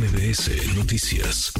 MBS Noticias.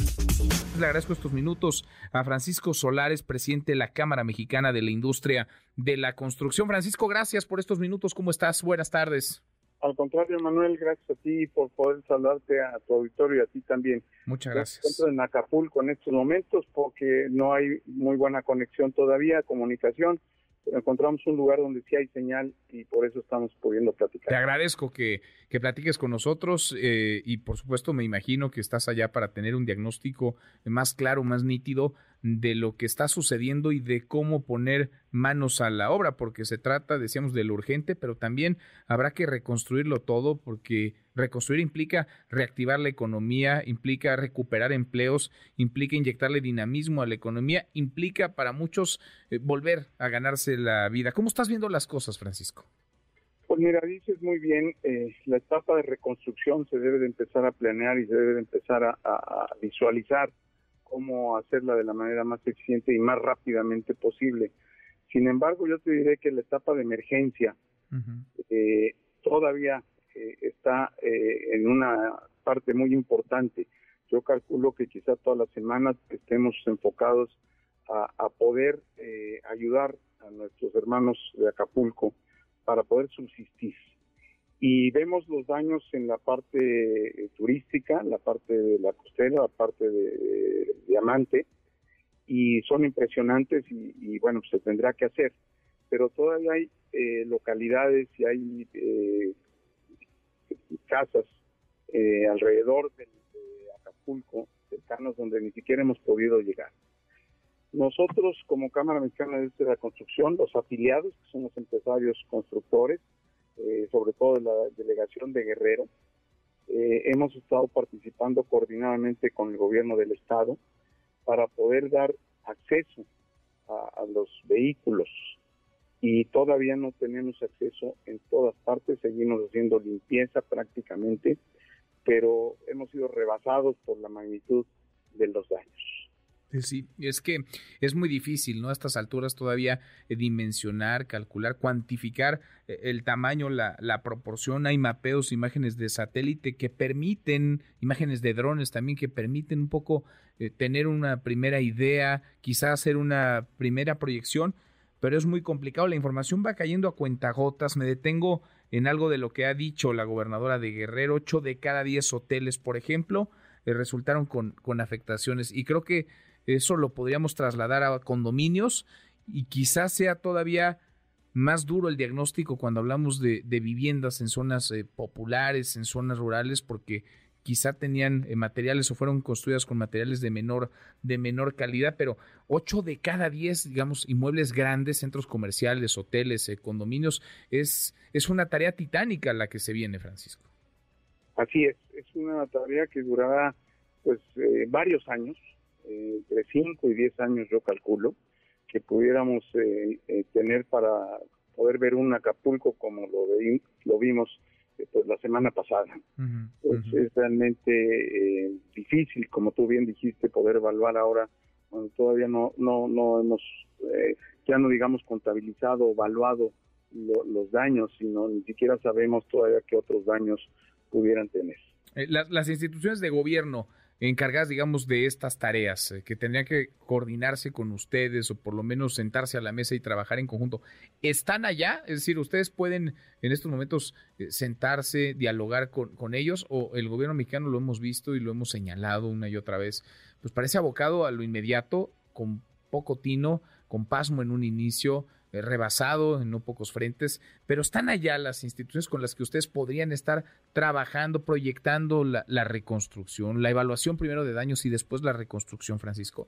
Le agradezco estos minutos a Francisco Solares, presidente de la Cámara Mexicana de la Industria de la Construcción. Francisco, gracias por estos minutos. ¿Cómo estás? Buenas tardes. Al contrario, Manuel, gracias a ti por poder saludarte a tu auditorio y a ti también. Muchas gracias. Estoy en Acapulco en estos momentos porque no hay muy buena conexión todavía, comunicación. Encontramos un lugar donde sí hay señal y por eso estamos pudiendo platicar. Te agradezco que, que platiques con nosotros eh, y por supuesto me imagino que estás allá para tener un diagnóstico más claro, más nítido de lo que está sucediendo y de cómo poner manos a la obra, porque se trata, decíamos, de lo urgente, pero también habrá que reconstruirlo todo, porque reconstruir implica reactivar la economía, implica recuperar empleos, implica inyectarle dinamismo a la economía, implica para muchos eh, volver a ganarse la vida. ¿Cómo estás viendo las cosas, Francisco? Pues mira, dices muy bien, eh, la etapa de reconstrucción se debe de empezar a planear y se debe de empezar a, a visualizar cómo hacerla de la manera más eficiente y más rápidamente posible. Sin embargo, yo te diré que la etapa de emergencia eh, todavía eh, está eh, en una parte muy importante. Yo calculo que quizá todas las semanas estemos enfocados a, poder ayudar a nuestros hermanos de Acapulco para poder subsistir y vemos los daños en la parte eh, turística, la parte de la costera, la parte de, diamante, y son impresionantes y, bueno, se tendrá que hacer. Pero todavía hay eh, localidades y hay eh, casas alrededor de, Acapulco, cercanos, donde ni siquiera hemos podido llegar. Nosotros, como Cámara Mexicana de la Construcción, los afiliados, que son los empresarios constructores, eh, sobre todo de la delegación de Guerrero. Eh, hemos estado participando coordinadamente con el gobierno del estado para poder dar acceso a, los vehículos y todavía no tenemos acceso en todas partes, seguimos haciendo limpieza prácticamente, pero hemos sido rebasados por la magnitud de los daños. Sí, es que es muy difícil, ¿no? A estas alturas todavía eh, dimensionar, calcular, cuantificar eh, el tamaño, la, la, proporción. Hay mapeos, imágenes de satélite que permiten, imágenes de drones también que permiten un poco eh, tener una primera idea, quizás hacer una primera proyección, pero es muy complicado. La información va cayendo a cuentagotas. Me detengo en algo de lo que ha dicho la gobernadora de Guerrero. Ocho de cada diez hoteles, por ejemplo, resultaron con, con afectaciones. Y creo que eso lo podríamos trasladar a condominios y quizás sea todavía más duro el diagnóstico cuando hablamos de, viviendas en zonas eh, populares, en zonas rurales, porque quizá tenían eh, materiales o fueron construidas con materiales de menor, de menor calidad, pero 8 de cada 10, digamos, inmuebles grandes, centros comerciales, hoteles, eh, condominios, es, es una tarea titánica la que se viene, Francisco. Así es, es una tarea que durará pues varios años, entre 5 y 10 años yo calculo, que pudiéramos eh, eh, tener para poder ver un Acapulco como lo, lo vimos eh, la semana pasada. Pues, es realmente difícil, como tú bien dijiste, poder evaluar ahora, cuando todavía no, no, no hemos, ya no digamos contabilizado o evaluado los daños, sino ni siquiera sabemos todavía qué otros daños pudieran tener. Las, las instituciones de gobierno, encargadas, digamos, de estas tareas, eh, que tendrían que coordinarse con ustedes o por lo menos sentarse a la mesa y trabajar en conjunto, ¿están allá? Es decir, ¿ustedes pueden en estos momentos eh, sentarse, dialogar con, con ellos o el gobierno mexicano lo hemos visto y lo hemos señalado una y otra vez? Pues parece abocado a lo inmediato, con poco tino, con pasmo en un inicio, rebasado en no pocos frentes, pero están allá las instituciones con las que ustedes podrían estar trabajando, proyectando la, la reconstrucción, la evaluación primero de daños y después la reconstrucción, Francisco.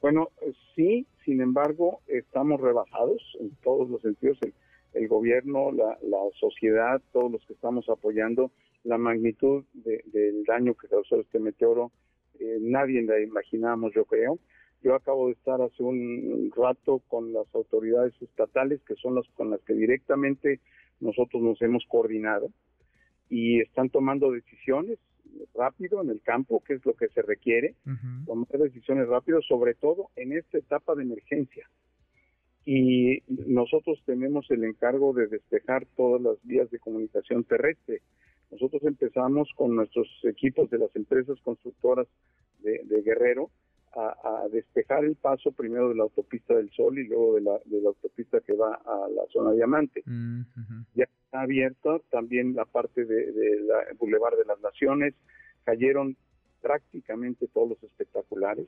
Bueno, eh, sí, sin embargo, estamos rebasados en todos los sentidos, el, gobierno, la, sociedad, todos los que estamos apoyando, la magnitud del daño que causó este meteoro, eh, nadie la imaginamos, yo creo. Yo acabo de estar hace un rato con las autoridades estatales, que son las con las que directamente nosotros nos hemos coordinado, y están tomando decisiones rápido en el campo, que es lo que se requiere, tomar decisiones rápido, sobre todo en esta etapa de emergencia. Y nosotros tenemos el encargo de despejar todas las vías de comunicación terrestre. Nosotros nosotros empezamos con nuestros equipos de las empresas constructoras de, Guerrero a, despejar el paso primero de la autopista del Sol y luego de la, de la autopista que va a la zona Diamante. Mm, ya está abierta también la parte de, de la Boulevard de las Naciones, cayeron prácticamente todos los espectaculares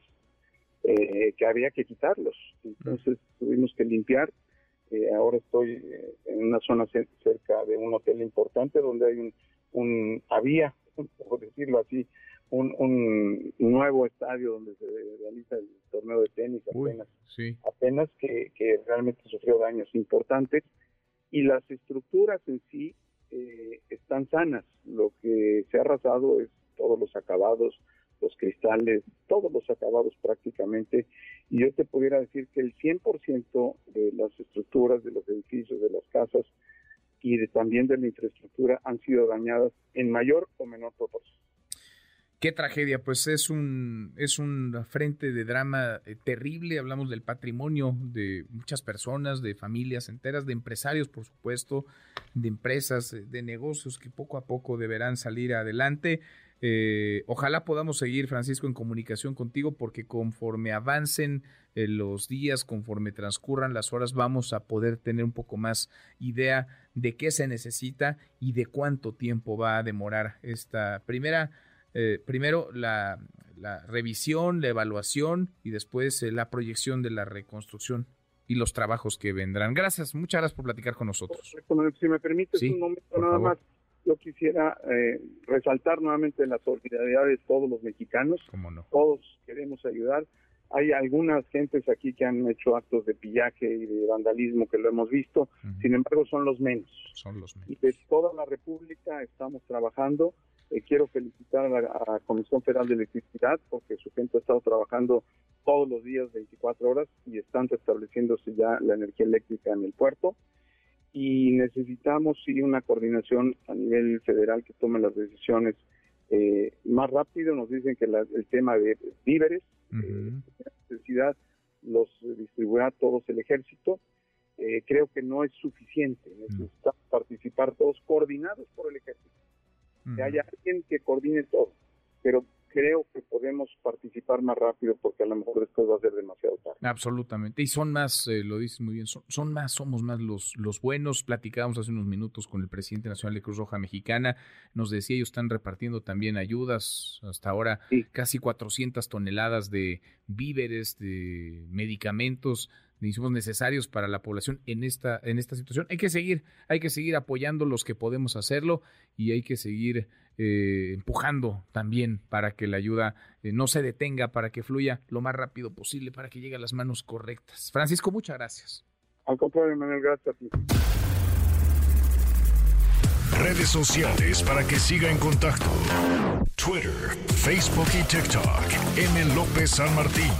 eh, que había que quitarlos. Entonces tuvimos que limpiar. Eh, ahora estoy eh, en una zona cerca de un hotel importante donde hay un, un había, por decirlo así, un, un, nuevo estadio donde se realiza el torneo de tenis apenas, apenas que, que, realmente sufrió daños importantes y las estructuras en sí están sanas. Lo que se ha arrasado es todos los acabados, los cristales, todos los acabados prácticamente, y yo te pudiera decir que el 100% de las estructuras, de los edificios, de las casas y de, también de la infraestructura han sido dañadas en mayor o menor proporción. Qué tragedia, pues es un es un frente de drama eh, terrible, hablamos del patrimonio de muchas personas, de familias enteras, de empresarios, por supuesto, de empresas, eh, de negocios que poco a poco deberán salir adelante. Eh, ojalá podamos seguir, Francisco, en comunicación contigo porque conforme avancen los días, conforme transcurran las horas, vamos a poder tener un poco más idea de qué se necesita y de cuánto tiempo va a demorar esta primera, eh, primero la, revisión, la evaluación y después la proyección de la reconstrucción y los trabajos que vendrán. Gracias, muchas gracias por platicar con nosotros. Si me permite un momento nada más yo quisiera eh, resaltar nuevamente la solidaridad de todos los mexicanos. Todos queremos ayudar. Hay algunas gentes aquí que han hecho actos de pillaje y de vandalismo que lo hemos visto, sin embargo son los menos. Son los menos. Y de toda la República estamos trabajando. Eh, quiero felicitar a la Comisión Federal de Electricidad porque su gente ha estado trabajando todos los días 24 horas y están restableciéndose ya la energía eléctrica en el puerto y necesitamos sí una coordinación a nivel federal que tome las decisiones eh, más rápido. Nos dicen que el tema de víveres, uh necesidad, los distribuirá todos el ejército. Eh, creo que no es suficiente. Necesitamos participar todos coordinados por el ejército. Que haya alguien que coordine todo. Pero creo que podemos participar más rápido porque a lo mejor después va a ser demasiado tarde. Absolutamente. Y son más, eh, lo dices muy bien, son, más, somos más los, los buenos. Platicábamos hace unos minutos con el presidente nacional de Cruz Roja Mexicana. Nos decía, ellos están repartiendo también ayudas. Hasta ahora casi 400 toneladas de víveres, de medicamentos insumos necesarios para la población en esta, en esta situación. Hay que seguir, hay que seguir apoyando los que podemos hacerlo y hay que seguir eh, empujando también para que la ayuda eh, no se detenga, para que fluya lo más rápido posible, para que llegue a las manos correctas. Francisco, muchas gracias. Al contrario, Manuel, gracias a ti. Redes sociales para que siga en contacto: Twitter, Facebook y TikTok. M. López San Martín.